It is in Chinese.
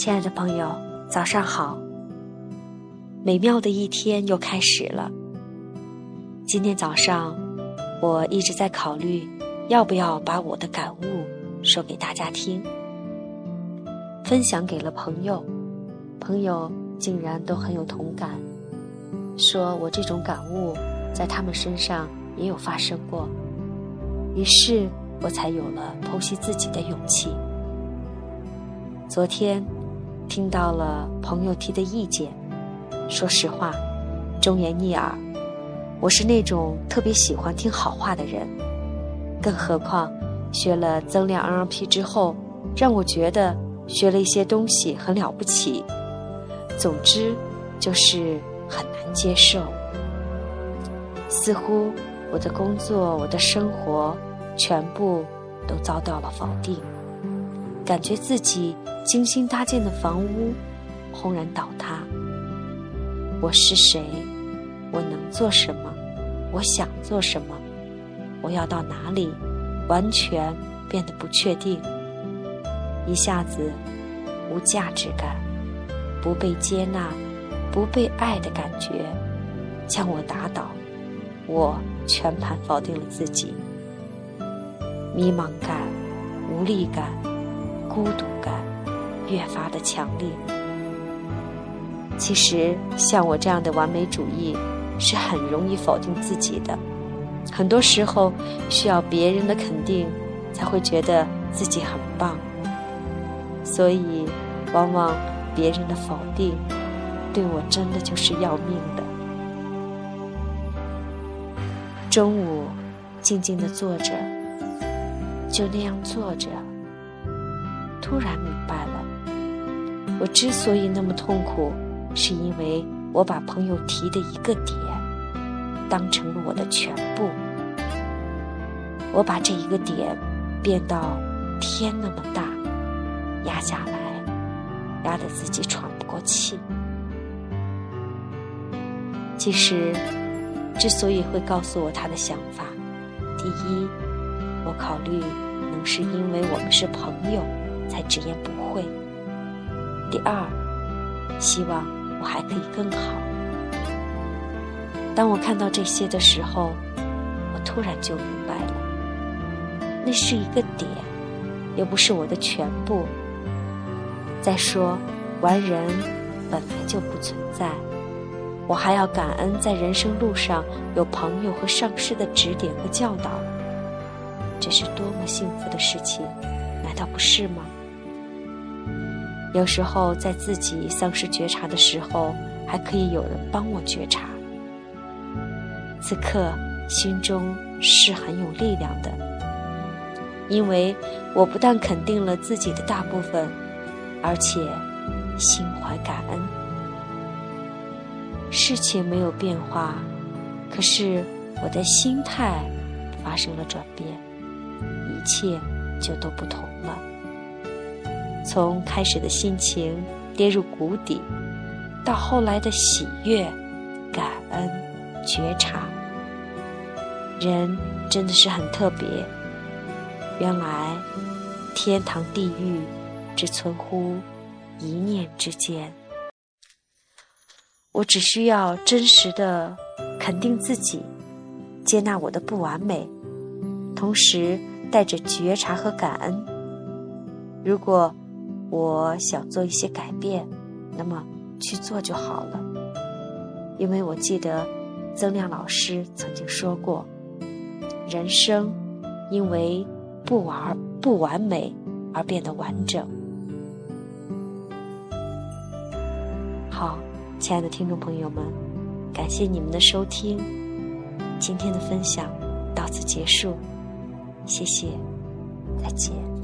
亲爱的朋友，早上好！美妙的一天又开始了。今天早上，我一直在考虑，要不要把我的感悟说给大家听，分享给了朋友。朋友竟然都很有同感，说我这种感悟在他们身上也有发生过。于是我才有了剖析自己的勇气。昨天。听到了朋友提的意见，说实话，忠言逆耳。我是那种特别喜欢听好话的人，更何况学了增量 NLP 之后，让我觉得学了一些东西很了不起。总之，就是很难接受。似乎我的工作、我的生活，全部都遭到了否定，感觉自己。精心搭建的房屋轰然倒塌。我是谁？我能做什么？我想做什么？我要到哪里？完全变得不确定。一下子无价值感、不被接纳、不被爱的感觉将我打倒。我全盘否定了自己。迷茫感、无力感、孤独感。越发的强烈。其实，像我这样的完美主义，是很容易否定自己的。很多时候，需要别人的肯定，才会觉得自己很棒。所以，往往别人的否定，对我真的就是要命的。中午，静静的坐着，就那样坐着，突然明白了。我之所以那么痛苦，是因为我把朋友提的一个点当成了我的全部。我把这一个点变到天那么大，压下来，压得自己喘不过气。其实，之所以会告诉我他的想法，第一，我考虑能是因为我们是朋友，才直言不讳。第二，希望我还可以更好。当我看到这些的时候，我突然就明白了，那是一个点，又不是我的全部。再说，完人本来就不存在，我还要感恩在人生路上有朋友和上师的指点和教导，这是多么幸福的事情，难道不是吗？有时候，在自己丧失觉察的时候，还可以有人帮我觉察。此刻心中是很有力量的，因为我不但肯定了自己的大部分，而且心怀感恩。事情没有变化，可是我的心态发生了转变，一切就都不同了。从开始的心情跌入谷底，到后来的喜悦、感恩、觉察，人真的是很特别。原来天堂地狱只存乎一念之间。我只需要真实的肯定自己，接纳我的不完美，同时带着觉察和感恩。如果我想做一些改变，那么去做就好了。因为我记得曾亮老师曾经说过，人生因为不完不完美而变得完整。好，亲爱的听众朋友们，感谢你们的收听，今天的分享到此结束，谢谢，再见。